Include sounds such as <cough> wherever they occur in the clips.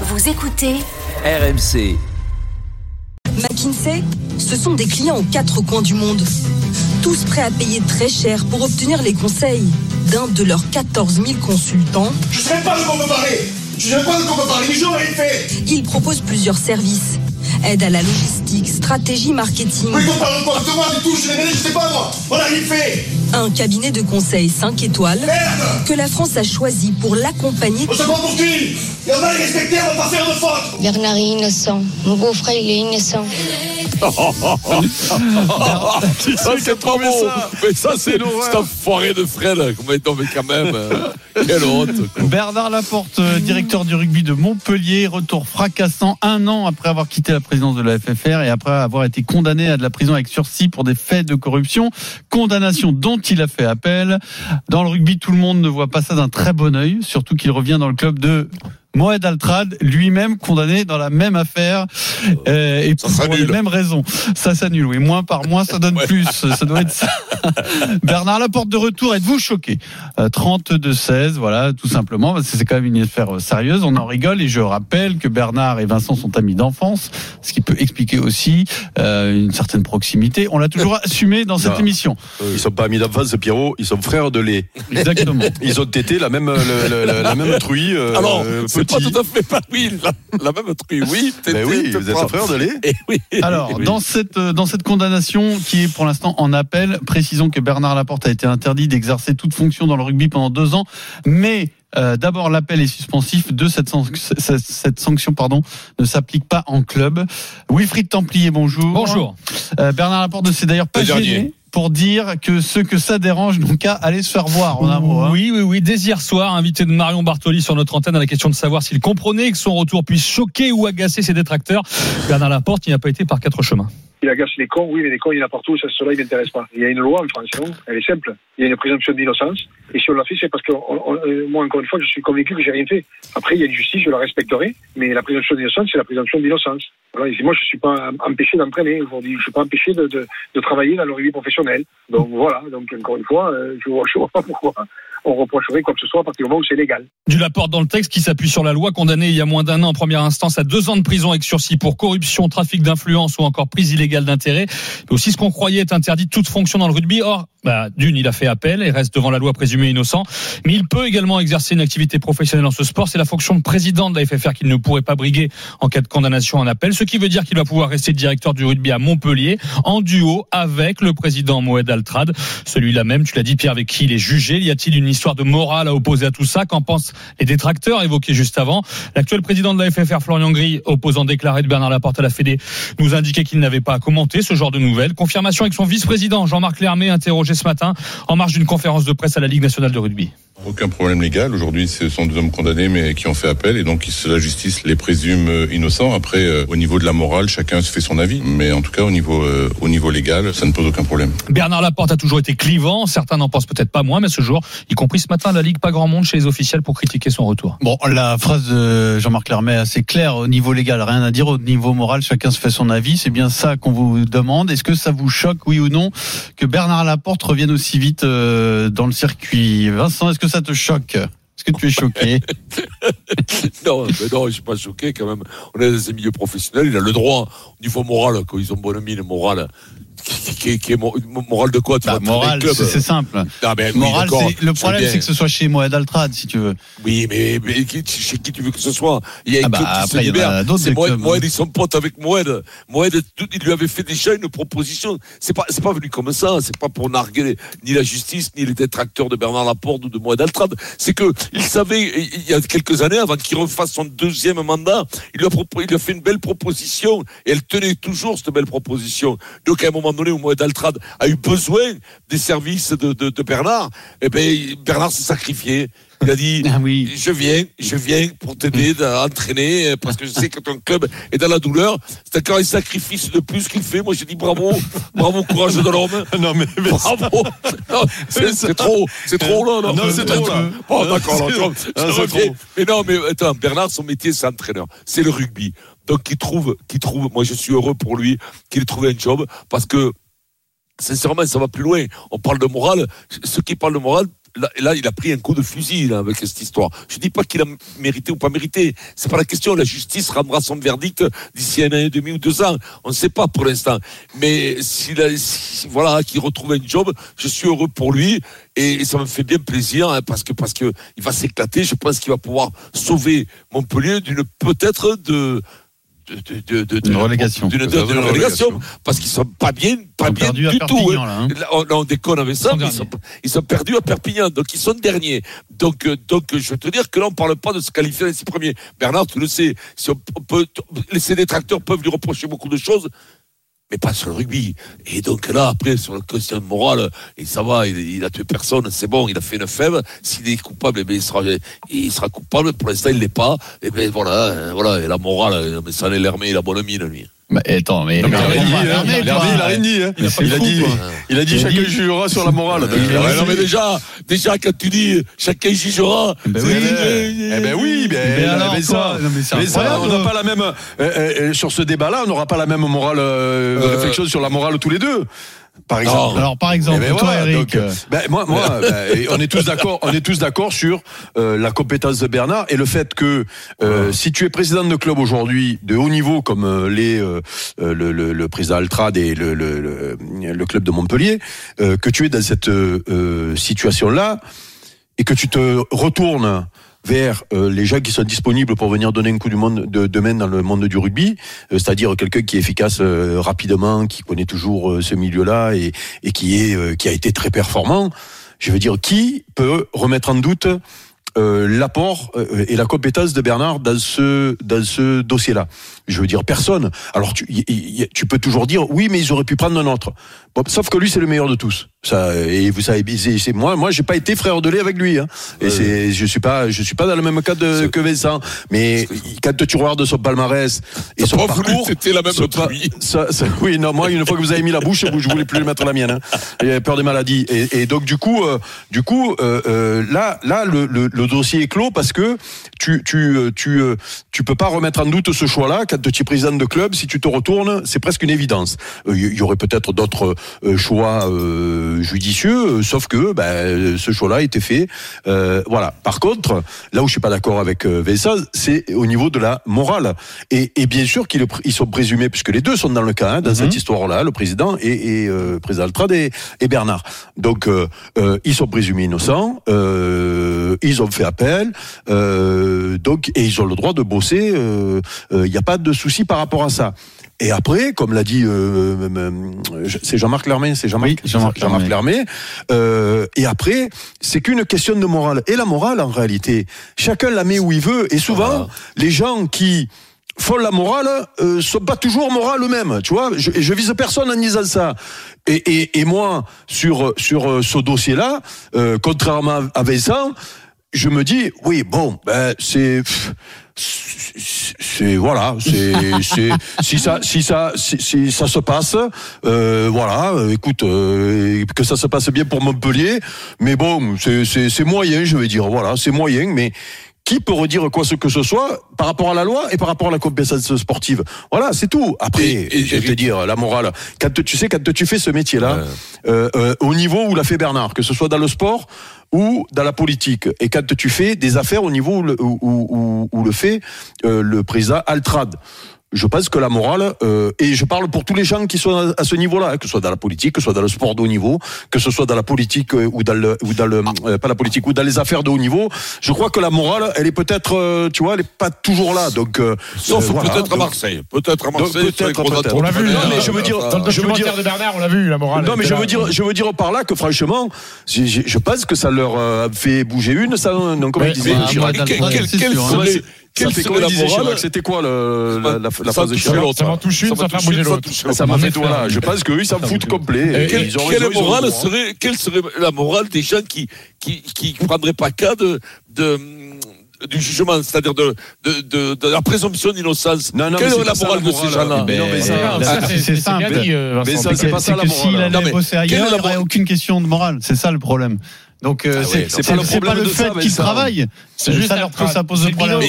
Vous écoutez RMC. McKinsey, ce sont des clients aux quatre coins du monde. Tous prêts à payer très cher pour obtenir les conseils d'un de leurs 14 000 consultants. Je sais pas de quoi me parler. Je sais pas de quoi me parler. Mais j'aurais fait. Ils proposent plusieurs services. Aide à la logistique, stratégie marketing. Mais qu'on parle pas de moi du tout. Je je sais pas moi. Voilà, il fait. Un cabinet de conseil 5 étoiles Merde. que la France a choisi pour l'accompagner On se prend pour qui Et on va les respecter, on va pas faire de faute. Bernard est innocent. Mon beau-frère, il est innocent. Ça, c'est pas beau. Mais ça, c'est c'est un foiré de Fred. Mais non, mais quand même. euh, <laughs> Quelle honte. quoi. Bernard Laporte, euh, directeur du rugby de Montpellier, retour fracassant un an après avoir quitté la présidence de la FFR et après avoir été condamné à de la prison avec sursis pour des faits de corruption, condamnation dont il a fait appel. Dans le rugby, tout le monde ne voit pas ça d'un très bon œil, surtout qu'il revient dans le club de Moed Altrad, lui-même condamné dans la même affaire euh, et Ça pour les mêmes raisons. Ça s'annule, oui. Moins par moins, ça donne Ouais. plus. Ça doit être ça. <laughs> Bernard Laporte de retour, êtes-vous choqué? Euh, 32-16, voilà, tout simplement, parce que c'est quand même une affaire euh, sérieuse. On en rigole et je rappelle que Bernard et Vincent sont amis d'enfance, ce qui peut expliquer aussi euh, une certaine proximité. On l'a toujours <laughs> assumé dans cette Non. émission. Ils sont pas amis d'enfance, Pierrot, ils sont frères de lait. Exactement. <laughs> Ils ont tété la même, le- le- le- la même truie. euh, Alors, c'est pas petit. tout à fait pas oui. La, la même truc, oui. <laughs> Ben oui, vous êtes frères de lait. Eh oui. Alors, Eh oui. dans cette euh, dans cette condamnation qui est pour l'instant en appel, précisons que Bernard Laporte a été interdit d'exercer toute fonction dans le rugby pendant deux ans, mais euh, D'abord, l'appel est suspensif. De cette, san- cette, cette sanction, pardon, ne s'applique pas en club. Wilfried Templier, bonjour. Bonjour. Euh, Bernard Laporte ne s'est d'ailleurs pas Le dernier. gêné pour dire que ceux que ça dérange n'ont qu'à aller se faire voir. En un mot, hein. Oui, oui, oui. Dès soir, invité de Marion Bartoli sur notre antenne à la question de savoir s'il comprenait que son retour puisse choquer ou agacer ses détracteurs. Bernard Laporte n'y a pas été par quatre chemins. Il agace les cons, oui, mais les cons, il y en a partout, ça, cela, il m'intéresse pas. Il y a une loi en France, Elle est simple. Il y a une présomption d'innocence. Et si on l'a fait, c'est parce que, euh, moi, encore une fois, je suis convaincu que j'ai rien fait. Après, il y a une justice, je la respecterai, mais la présomption d'innocence, c'est la présomption d'innocence. Voilà, moi, je suis pas empêché d'entraîner aujourd'hui. Je suis pas empêché de, travailler dans le rugby professionnel. Donc voilà, donc encore une fois, euh, je je vois pas pourquoi on reprocherait quoi que ce soit à partir du moment où c'est légal. Du Laporte dans le texte qui s'appuie sur la loi condamné il y a moins d'un an en première instance à deux ans de prison avec sursis pour corruption, trafic d'influence ou encore prise illégale d'intérêt. Mais aussi ce qu'on croyait être interdit toute fonction dans le rugby. Or, bah, d'une, il a fait appel et reste devant la loi présumé innocent. Mais il peut également exercer une activité professionnelle dans ce sport. C'est la fonction de président de la FFR qu'il ne pourrait pas briguer en cas de condamnation en appel. Ce qui veut dire qu'il va pouvoir rester directeur du rugby à Montpellier en duo avec le président Moed Altrad. Celui-là même, tu l'as dit Pierre, avec qui il est jugé. Y a-t-il une histoire de morale à opposer à tout ça Qu'en pensent les détracteurs évoqués juste avant? L'actuel président de la FFR, Florian Gris, opposant déclaré de Bernard Laporte à la Fédé, nous indiquait qu'il n'avait pas à commenter ce genre de nouvelles. Confirmation avec son vice-président, Jean-Marc Lermé, interrogé ce matin en marge d'une conférence de presse à la Ligue nationale de rugby. Aucun problème légal. Aujourd'hui, ce sont deux hommes condamnés, mais qui ont fait appel, et donc la justice les présume euh, innocents. Après, euh, au niveau de la morale, chacun se fait son avis, mais en tout cas, au niveau euh, au niveau légal, ça ne pose aucun problème. Bernard Laporte a toujours été clivant, certains n'en pensent peut-être pas moins, mais ce jour, y compris ce matin la Ligue, pas grand monde chez les officiels pour critiquer son retour. Bon, la phrase de Jean-Marc Lermet est assez claire. Au niveau légal, rien à dire. Au niveau moral, chacun se fait son avis. C'est bien ça qu'on vous demande. Est-ce que ça vous choque, oui ou non, que Bernard Laporte revienne aussi vite euh, dans le circuit? Vincent, est-ce que ça te choque? Est-ce que tu es choqué? <laughs> Non, mais non, je suis pas choqué quand même. On est dans un milieu professionnel, il a le droit, au niveau moral, quand ils ont bonne mine morale, qui, qui, qui est mo- moral de quoi tu Bah, Moral, club c'est simple. Non, mais Moral, le problème, c'est que ce soit chez Moed Altrad, si tu veux. Oui, mais, mais chez qui tu veux que ce soit? Il y a Ah bah, après, se il y en a libère. d'autres C'est Moed, Moed, ils sont potes avec Moed. Moed, il lui avait fait déjà une proposition. C'est pas, c'est pas venu comme ça. C'est pas pour narguer ni la justice, ni les détracteurs de Bernard Laporte ou de Moed Altrad. C'est que il savait, il y a quelques années, avant qu'il refasse son deuxième mandat, il lui a, il lui a fait une belle proposition. Et elle tenait toujours cette belle proposition. Donc, à un moment donné où Moed Altrad a eu besoin des services de, de, de Bernard, eh ben, Bernard s'est sacrifié. Il a dit, <laughs> Ah oui. je viens, je viens pour t'aider à entraîner euh, parce que je sais que ton club est dans la douleur. C'est encore un sacrifice de plus qu'il fait. Moi, je dis bravo, bravo, courage de l'homme. <laughs> Non, mais, mais Bravo. C'est <laughs> trop, c'est trop là. Non, c'est trop, là. Bon, d'accord, je- je reviens. Mais non, mais attends, Bernard, son métier, c'est entraîneur. C'est le rugby. Donc, il trouve, qu'il trouve, moi, je suis heureux pour lui qu'il ait trouvé un job parce que, sincèrement, ça va plus loin. On parle de morale. Ceux qui parlent de morale, là, il a pris un coup de fusil là, avec cette histoire. Je dis pas qu'il a mérité ou pas mérité. C'est pas la question. La justice rendra son verdict d'ici un an et demi ou deux ans. On ne sait pas pour l'instant. Mais s'il si- voilà, qu'il retrouve un job, je suis heureux pour lui et ça me fait bien plaisir hein, parce que parce que il va s'éclater. Je pense qu'il va pouvoir sauver Montpellier d'une peut-être de de, de, Une relégation. d'une- relégation, parce qu'ils sont pas bien, pas bien du tout. Hein. là, hein. On, déconne avec ça, mais ils sont, ils sont perdus à Perpignan, donc ils sont derniers. Donc, euh, donc, je veux te dire que là, on parle pas de se qualifier les six premiers. Bernard, tu le sais, si on, on peut, les détracteurs peuvent lui reprocher beaucoup de choses, pas sur le rugby. Et donc là, après, sur le quotient moral, et ça va, il, a tué personne, c'est bon, il a fait une fève. S'il est coupable, eh bien, il sera, il sera coupable. Pour l'instant, il l'est pas. Et ben voilà, euh, voilà. La morale, euh, mais ça allait l'hermé, il a bonne mine, lui. Bah, attends, mais. Non, mais il a rien dit, hein. Hermé, Il a dit, il a rien dit, hein. Il a Il dit, il a dit chacun jugera sur la morale. Non, mais déjà, déjà, quand tu dis chacun jugera. Ben c'est- oui, Eh ben oui, ben, Mais alors, mais ça, Non, mais ça, on n'a pas la même euh, euh, euh, sur ce débat-là, on n'aura pas la même morale Euh, réflexion sur la morale tous les deux. Par exemple. Alors, par exemple, Eh ben toi, voilà, Eric. donc, euh, ben, moi, moi, ben, on est tous d'accord, on est tous d'accord sur euh, la compétence de Bernard et le fait que euh, si tu es président de club aujourd'hui de haut niveau comme euh, les euh, euh, le, le, le président Altrad et le, le, le, le club de Montpellier, euh, que tu es dans cette euh, situation là et que tu te retournes vers euh, les gens qui sont disponibles pour venir donner un coup du monde de, main dans le monde du rugby, euh, c'est-à-dire quelqu'un qui est efficace euh, rapidement, qui connaît toujours ce milieu-là et, et qui est qui a été très performant. Je veux dire, qui peut remettre en doute euh, l'apport euh, et la compétence de Bernard dans ce dans ce dossier-là. Je veux dire personne. Alors tu y- y- tu peux toujours dire oui, mais ils auraient pu prendre un autre. Bon, sauf que lui c'est le meilleur de tous. Ça et vous savez c'est moi moi j'ai pas été frère de lait avec lui hein. Et Ouais. c'est je suis pas je suis pas dans le même cas de, que Vincent, mais quand tu regardes son palmarès et son pas parcours fêter la même son pa- truie. ça, ça- oui, non, moi, une fois que vous avez mis la bouche, je voulais plus mettre la mienne. Hein. J'avais peur des maladies. Et, et donc, du coup, euh, du coup, euh, euh, là, là, le, le, le dossier est clos parce que tu, tu, euh, tu, euh, tu peux pas remettre en doute ce choix-là. Quand tu es président de club, si tu te retournes, c'est presque une évidence. Euh, Il y aurait peut-être d'autres euh, choix euh, judicieux, euh, sauf que ben, euh, ce choix-là a été fait. Euh, voilà. Par contre, là où je suis pas d'accord avec euh, Vincent, c'est au niveau de la morale. Et, et bien sûr qu'ils le ils sont présumés, puisque les deux sont dans le cas, hein, dans cette histoire-là, le président et, et euh, président Altrad et, et Bernard. Donc, euh, euh, ils sont présumés innocents, euh, ils ont fait appel, euh, donc et ils ont le droit de bosser. Il n'y a pas de souci par rapport à ça. Et après, comme l'a dit, euh, euh, euh, c'est Jean-Marc Lermé, c'est Jean-Marc Oui, Jean-Marc Jean-Marc Lermé. Euh, et après, c'est qu'une question de morale. Et la morale, en réalité, chacun la met où il veut. Et souvent, Voilà. les gens qui font la morale euh, sont pas toujours morales eux-mêmes. Tu vois, je, je vise personne en disant ça. Et, et, et moi, sur sur euh, ce dossier-là, euh, contrairement à Vincent, je me dis, oui, bon, ben c'est. c'est- voilà, c'est si ça si ça si, ça se passe, euh, voilà, écoute, euh, que ça se passe bien pour Montpellier, mais bon, c'est moyen, je vais dire, voilà, c'est moyen, mais qui peut redire quoi ce que ce soit par rapport à la loi et par rapport à la compétence sportive? Voilà, c'est tout. Après, Et- et- je vais te dire, la morale, quand tu sais, quand tu fais ce métier-là, Ouais. euh, euh, au niveau où l'a fait Bernard, que ce soit dans le sport ou dans la politique, et quand tu fais des affaires au niveau où le, où, où- où le fait euh, le président Altrad. Je pense que la morale, euh, et je parle pour tous les gens qui sont à, ce niveau-là, hein, que ce soit dans la politique, que ce soit dans le sport de haut niveau, que ce soit dans la politique euh, ou dans le, ou dans le euh, pas la politique, ou dans les affaires de haut niveau, je crois que la morale, elle est peut-être, euh, tu vois, elle est pas toujours là. Donc, euh, Sauf euh, voilà. peut-être à Marseille. Peut-être à donc, Marseille. peut-être, trop On l'a vu, non, mais je veux dire, dans le je veux dire- de Bernard, on l'a vu, la morale. non, mais je veux dire, je veux dire par là que franchement, j'ai- je pense que ça leur fait bouger une. Ça, comment il disait hein. serait comment la morale C'était quoi la, phrase de Chirac. Ça m'en touche une, Ça une, ça l'autre. Ça m'a fait là. Je pense qu'eux, ils s'en foutent complet. Et Quelle, morale le droit. serait, quelle serait la morale des gens qui qui qui prendraient pas cas de, de du jugement, c'est-à-dire de, de, de, de la présomption d'innocence? Non, non, Quelle est la morale de ces gens-là? Mais non, mais ça- ça, c'est- simple. Mais C'est pas ça, la morale. s'il Non, allait bosser ailleurs, il n'y aurait aucune question de morale. C'est ça le problème. Donc euh, Ah c'est ouais, c'est c'est pas le pas fait qu'ils travaillent. C'est juste ça leur ça pose le problème.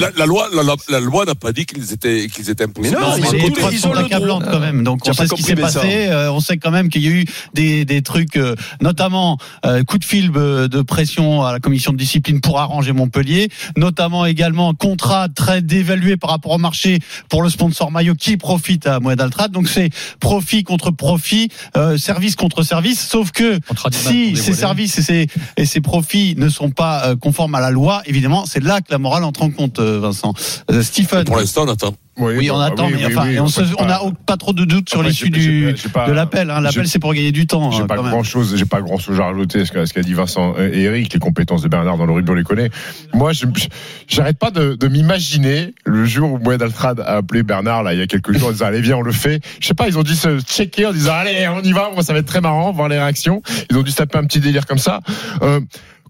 La, la loi, la, la- la loi n'a pas dit qu'ils étaient, qu'ils étaient impossibles. Mais non, Non, mais les tous les- preuves ils sont accablantes quand même. Donc on sait ce qui s'est passé. Euh, on sait quand même qu'il y a eu des, des trucs, euh, notamment coup de fil de pression à la commission de discipline pour arranger Montpellier, notamment également contrat très dévalué par rapport au marché pour le sponsor maillot qui profite à Moed Altrad. Donc c'est profit contre profit, euh, service contre service. Sauf que si ces services et ces profits ne sont pas euh, conformes à la loi, évidemment, c'est là que la morale entre en compte, euh, Vincent. Euh, Stephen. Pour l'instant. Oui, on attend, oui, mais enfin, oui, on n'a pas- pas trop de doutes sur l'issue de l'appel. Hein. L'appel, c'est pour gagner du temps. J'ai hein, pas grand chose, j'ai pas grand chose à rajouter à ce qu'a dit Vincent et Eric. Les compétences de Bernard dans le rugby, on les connaît. Moi, j'arrête pas de, de m'imaginer le jour où Moed Altrad a appelé Bernard, là, il y a quelques jours, en disant, allez, viens, on le fait. Je sais pas, ils ont dû se checker en disant, allez, on y va, moi, ça va être très marrant, voir les réactions. Ils ont dû se taper un petit délire comme ça. Euh,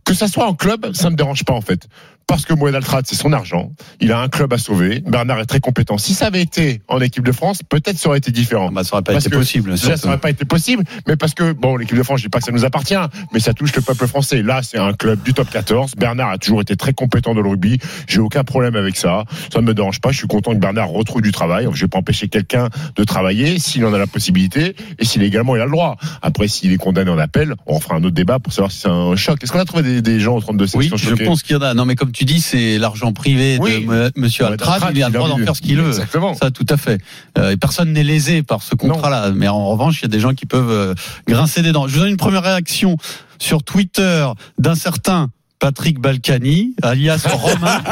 que ça soit en club, ça me dérange pas, en fait. Parce que Moed Altrad, c'est son argent. Il a un club à sauver. Bernard est très compétent. Si ça avait été en équipe de France, peut-être ça aurait été différent. Bah, ça aurait pas Parce été possible. Ça n'aurait pas été possible, mais parce que, bon, l'équipe de France, je dis pas que ça nous appartient, mais ça touche le peuple français. Là, c'est un club du top 14. Bernard a toujours été très compétent dans le rugby. J'ai aucun problème avec ça. Ça ne me dérange pas. Je suis content que Bernard retrouve du travail. Je vais pas empêcher quelqu'un de travailler s'il en a la possibilité et si légalement il a le droit. Après, s'il est condamné en appel, on fera un autre débat pour savoir si c'est un choc. Est-ce qu'on a trouvé des, des gens au 32 Oui, je pense qu'il y en a. Non, mais comme tu dis, c'est l'argent privé Oui. de Monsieur Altrad. Il a le droit d'en faire ce qu'il veut. Exactement. Ça, tout à fait. Euh, et personne n'est lésé par ce contrat-là. Mais en revanche, il y a des gens qui peuvent euh, grincer des dents. Je vous donne une première réaction sur Twitter d'un certain Patrick Balkany, alias Romain,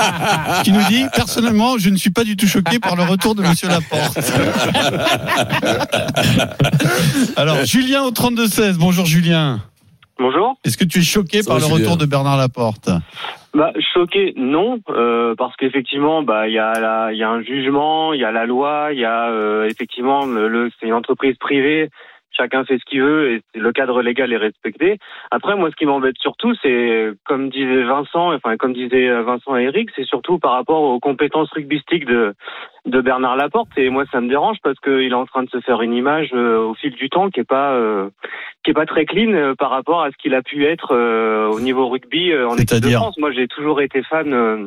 qui nous dit personnellement, je ne suis pas du tout choqué par le retour de Monsieur Laporte. <laughs> Alors, Julien au 32 16. Bonjour Julien. Bonjour. Est-ce que tu es choqué Ça par le retour de Bernard Laporte? Bah, choqué, non, euh, parce qu'effectivement, bah, il y a la, il y a un jugement, il y a la loi, il y a euh, effectivement le, le- c'est une entreprise privée. Chacun fait ce qu'il veut et le cadre légal est respecté. Après, moi, ce qui m'embête surtout, c'est comme disait Vincent, enfin comme disait Vincent et Eric, c'est surtout par rapport aux compétences rugbystiques de de Bernard Laporte. Et moi, ça me dérange parce qu'il est en train de se faire une image euh, au fil du temps qui est pas euh, qui est pas très clean euh, par rapport à ce qu'il a pu être euh, au niveau rugby euh, en équipe de France. Moi, j'ai toujours été fan euh,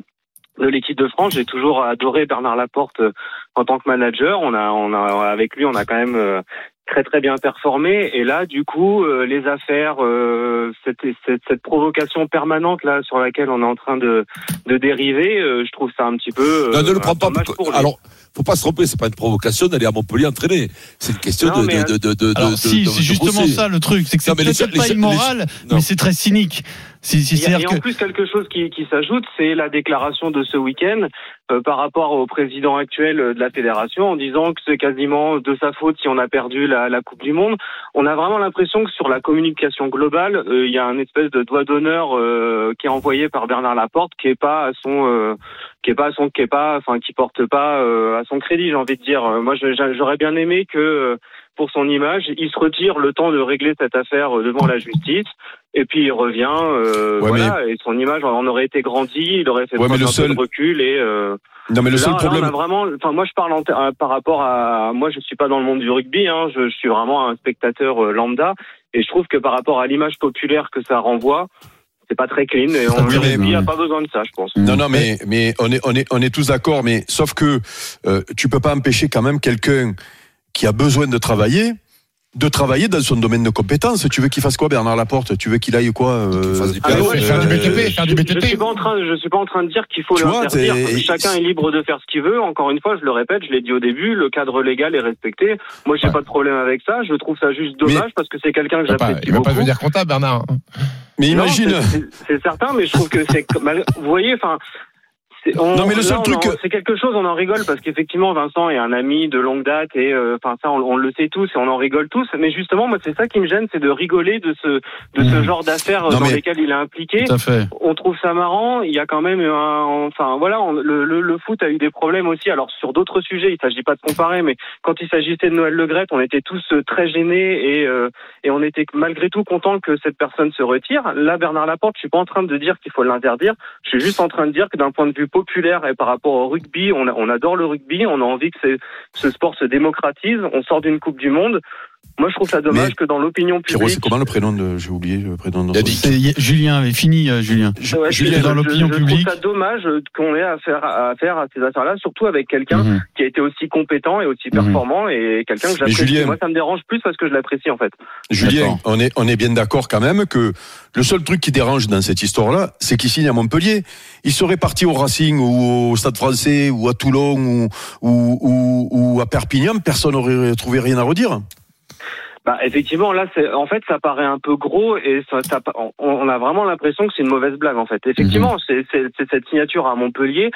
de l'équipe de France. J'ai toujours adoré Bernard Laporte euh, en tant que manager. On a, on a, avec lui, on a quand même euh, très très bien performé. Et là, du coup, euh, les affaires, euh, cette, cette, cette provocation permanente là sur laquelle on est en train de, de dériver, euh, je trouve ça un petit peu. euh, Non, ne le prends pas. pour-. Alors, faut pas se tromper, c'est pas une provocation d'aller à Montpellier entraîner. C'est une question Non, de, mais, de, de, de, de, Alors de- si, de- c'est de justement brosser. ça le truc, c'est que c'est peut-être pas immoral, mais c'est très cynique. Il y a, et en que plus quelque chose qui, qui s'ajoute, c'est la déclaration de ce week-end euh, par rapport au président actuel euh, de la fédération en disant que c'est quasiment de sa faute si on a perdu la, la Coupe du Monde. On a vraiment l'impression que sur la communication globale, euh, il y a un espèce de doigt d'honneur euh, qui est envoyé par Bernard Laporte qui est pas à son euh, qui est pas à son qui est pas enfin qui porte pas euh, à son crédit, j'ai envie de dire. Moi, j'aurais bien aimé que pour son image, il se retire le temps de régler cette affaire devant la justice. Et puis il revient, euh, Ouais, voilà, et son image en aurait été grandie, il aurait fait Ouais, mais le seul- de recul et euh, Non, mais le là, seul là, problème. on a vraiment, enfin moi je parle en euh, par rapport à, moi je suis pas dans le monde du rugby, hein, je, je suis vraiment un spectateur euh, lambda et je trouve que par rapport à l'image populaire que ça renvoie, c'est pas très clean et on, Oui, rugby a pas besoin de ça, je pense. Non, non, mais, mais on est, on est, on est tous d'accord, mais sauf que euh, tu peux pas empêcher quand même quelqu'un qui a besoin de travailler de travailler dans son domaine de compétences. Tu veux qu'il fasse quoi, Bernard Laporte? Tu veux qu'il aille quoi euh, du Ah, mais piano, ouais, faire du je- BTP, je- faire du je- BTP. Je suis pas en train, je suis pas en train de dire qu'il faut l'interdire. Chacun est libre de faire ce qu'il veut. Encore une fois, je le répète, je l'ai dit au début, le cadre légal est respecté. Moi, j'ai Ouais. pas de problème avec ça. Je trouve ça juste dommage parce que c'est quelqu'un que j'apprécie il va pas beaucoup. devenir comptable, Bernard. Mais Non, imagine. c'est- certain, mais je trouve que c'est. <laughs> mal- Vous voyez, enfin. On- Non, mais le seul là, truc- c'est quelque chose, on en rigole parce qu'effectivement, Vincent est un ami de longue date et euh, enfin ça, on, on le sait tous et on en rigole tous. Mais justement, moi, c'est ça qui me gêne, c'est de rigoler de ce de ce Mmh. genre d'affaires euh, dans mais- lesquelles il est impliqué. On trouve ça marrant. Il y a quand même un, enfin voilà, on- le, le, le foot a eu des problèmes aussi. Alors sur d'autres sujets, il s'agit pas de comparer, mais quand il s'agissait de Noël Le Graët, on était tous euh, très gênés et euh, et on était malgré tout contents que cette personne se retire. Là, Bernard Laporte, je suis pas en train de dire qu'il faut l'interdire. Je suis juste en train de dire que d'un point de vue populaire et par rapport au rugby, on, on adore le rugby, on a envie que ce sport se démocratise. On sort d'une Coupe du Monde. Moi, je trouve ça dommage Mais- que dans l'opinion Pierrot, publique. c'est comment le prénom de. J'ai oublié le prénom de. C'est- Julien avait fini, euh, Julien. Ouais, Julien je- dans je- l'opinion je publique. trouve ça dommage euh, qu'on ait affaire à, affaire à ces affaires-là, surtout avec quelqu'un Mhm. qui a été aussi compétent et aussi Mhm. performant et quelqu'un que j'apprécie. Julien- Moi, ça me dérange plus parce que je l'apprécie en fait. Julien, D'accord. on est, on est bien d'accord quand même que le seul truc qui dérange dans cette histoire-là, c'est qu'il signe à Montpellier. Il serait parti au Racing ou au Stade français ou à Toulon ou, ou, ou, ou à Perpignan, personne n'aurait trouvé rien à redire. Bah, effectivement, là, c'est, en fait, ça paraît un peu gros et ça, ça- on, on a vraiment l'impression que c'est une mauvaise blague, en fait. Effectivement, Mhm. c'est, c'est, c'est cette signature à Montpellier.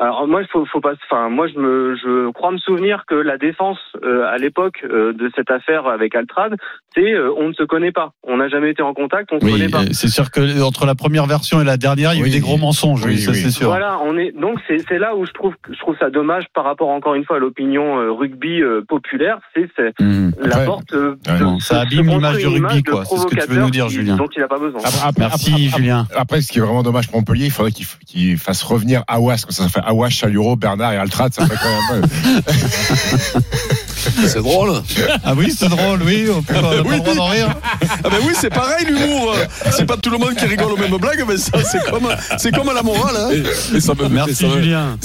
Alors moi, il faut, faut pas. Enfin, moi, je me, je crois me souvenir que la défense euh, à l'époque euh, de cette affaire avec Altrad, c'est euh, on ne se connaît pas, on n'a jamais été en contact, on ne se connaît pas. euh, c'est sûr que entre la première version et la dernière, il y a eu des gros mensonges, oui, Oui, ça oui. c'est sûr. Voilà, on est donc c'est c'est là où je trouve je trouve ça dommage par rapport encore une fois à l'opinion euh, rugby euh, populaire, c'est c'est Mhm. la porte euh, ouais, bon, ça abîme l'image du rugby, image de quoi. C'est ce que tu veux provocateur nous dire, qui- Julien. dont il n'a pas besoin. Après, après- Merci, après- Julien. Après, ce qui est vraiment dommage pour Montpellier, il faudrait qu'il qu'il fasse revenir Awas, ça, ça fait Awas, Chaluro, Bernard et Altrad, ça fait quand même. <laughs> C'est drôle. Ah oui, c'est drôle, oui, on peut pas, Oui. d'en rire. Ah ben oui, c'est pareil l'humour. C'est pas tout le monde qui rigole aux mêmes blagues, mais ça c'est comme, c'est comme à la morale. Hein. Et, et ça me Merci ça me- Julien.